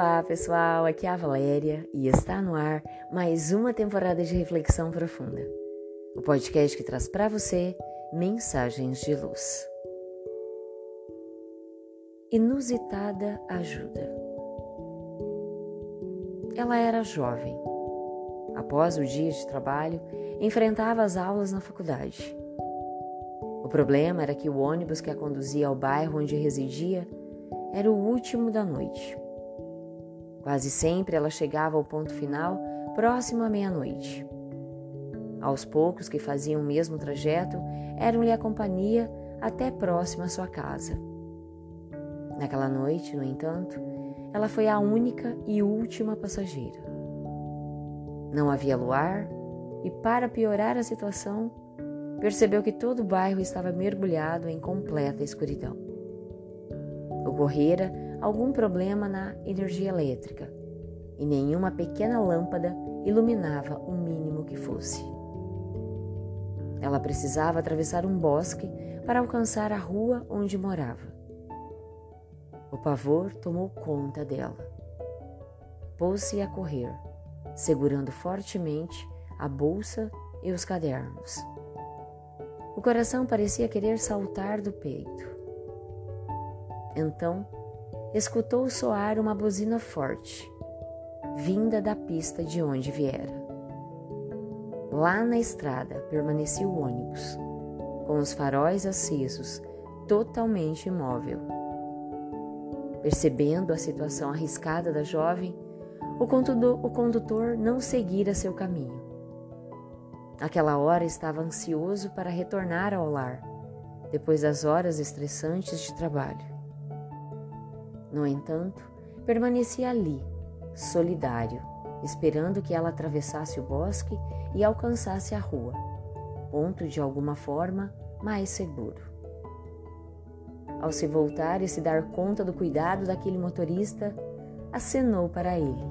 Olá, pessoal. Aqui é a Valéria e está no ar mais uma temporada de reflexão profunda. O podcast que traz para você mensagens de luz. Inusitada ajuda. Ela era jovem. Após o dia de trabalho, enfrentava as aulas na faculdade. O problema era que o ônibus que a conduzia ao bairro onde residia era o último da noite. Quase sempre ela chegava ao ponto final próximo à meia-noite. Aos poucos que faziam o mesmo trajeto, eram-lhe a companhia até próximo à sua casa. Naquela noite, no entanto, ela foi a única e última passageira. Não havia luar e, para piorar a situação, percebeu que todo o bairro estava mergulhado em completa escuridão. Ocorrera algum problema na energia elétrica e nenhuma pequena lâmpada iluminava o mínimo que fosse. Ela precisava atravessar um bosque para alcançar a rua onde morava. O pavor tomou conta dela. Pôs-se a correr, segurando fortemente a bolsa e os cadernos. O coração parecia querer saltar do peito. Então, escutou soar uma buzina forte, vinda da pista de onde viera. Lá na estrada permanecia o ônibus, com os faróis acesos, totalmente imóvel. Percebendo a situação arriscada da jovem, o condutor, não seguira seu caminho. Naquela hora estava ansioso para retornar ao lar, depois das horas estressantes de trabalho. No entanto, permanecia ali, solidário, esperando que ela atravessasse o bosque e alcançasse a rua, ponto de alguma forma mais seguro. Ao se voltar e se dar conta do cuidado daquele motorista, acenou para ele.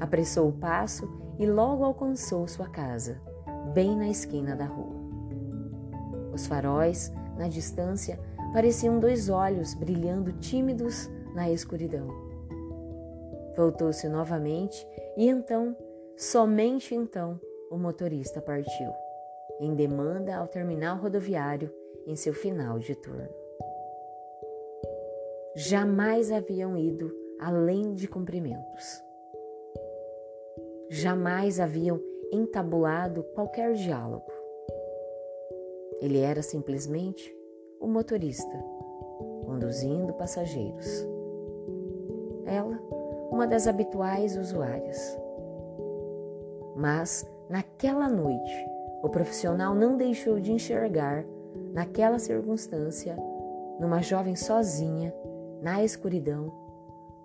Apressou o passo e logo alcançou sua casa, bem na esquina da rua. Os faróis, na distância, Pareciam dois olhos brilhando tímidos na escuridão. Voltou-se novamente e então, somente então, o motorista partiu, em demanda ao terminal rodoviário em seu final de turno. Jamais haviam ido além de cumprimentos. Jamais haviam entabulado qualquer diálogo. Ele era simplesmente o motorista, conduzindo passageiros. Ela, uma das habituais usuárias. Mas, naquela noite, o profissional não deixou de enxergar, naquela circunstância, numa jovem sozinha, na escuridão,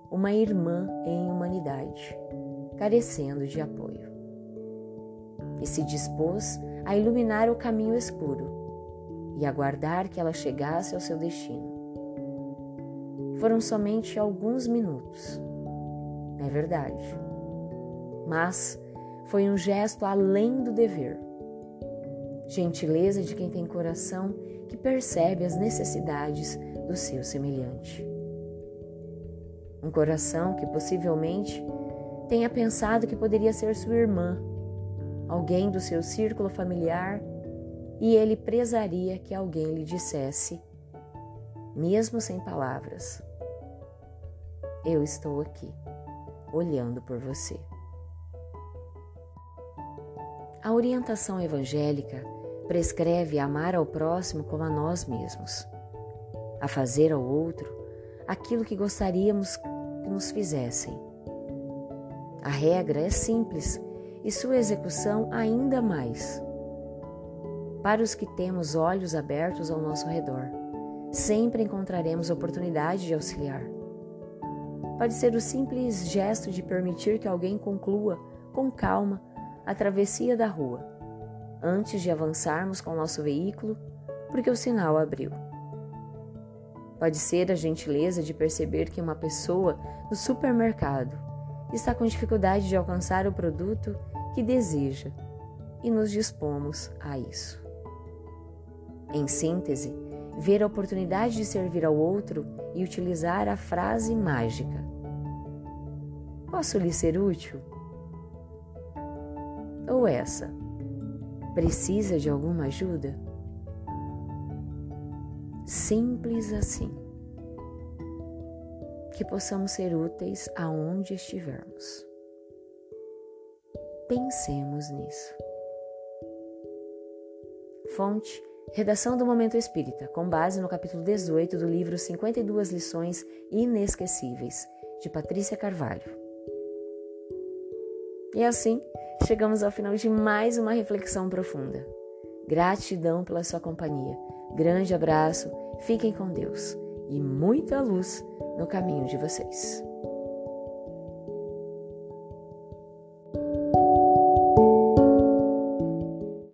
uma irmã em humanidade, carecendo de apoio. E se dispôs a iluminar o caminho escuro e aguardar que ela chegasse ao seu destino. Foram somente alguns minutos, é verdade, mas foi um gesto além do dever. Gentileza de quem tem coração que percebe as necessidades do seu semelhante. Um coração que possivelmente tenha pensado que poderia ser sua irmã, alguém do seu círculo familiar e ele prezaria que alguém lhe dissesse, mesmo sem palavras: Eu estou aqui, olhando por você. A orientação evangélica prescreve amar ao próximo como a nós mesmos, a fazer ao outro aquilo que gostaríamos que nos fizessem. A regra é simples e sua execução ainda mais para os que temos olhos abertos ao nosso redor. Sempre encontraremos oportunidade de auxiliar. Pode ser o simples gesto de permitir que alguém conclua, com calma, a travessia da rua, antes de avançarmos com o nosso veículo, porque o sinal abriu. Pode ser a gentileza de perceber que uma pessoa no supermercado está com dificuldade de alcançar o produto que deseja e nos dispomos a isso. Em síntese, ver a oportunidade de servir ao outro e utilizar a frase mágica: Posso lhe ser útil? Ou essa? Precisa de alguma ajuda? Simples assim. Que possamos ser úteis aonde estivermos. Pensemos nisso. Fonte: Redação do Momento Espírita, com base no capítulo 18 do livro 52 Lições Inesquecíveis, de Patrícia Carvalho. E assim, chegamos ao final de mais uma reflexão profunda. Gratidão pela sua companhia. Grande abraço, fiquem com Deus e muita luz no caminho de vocês.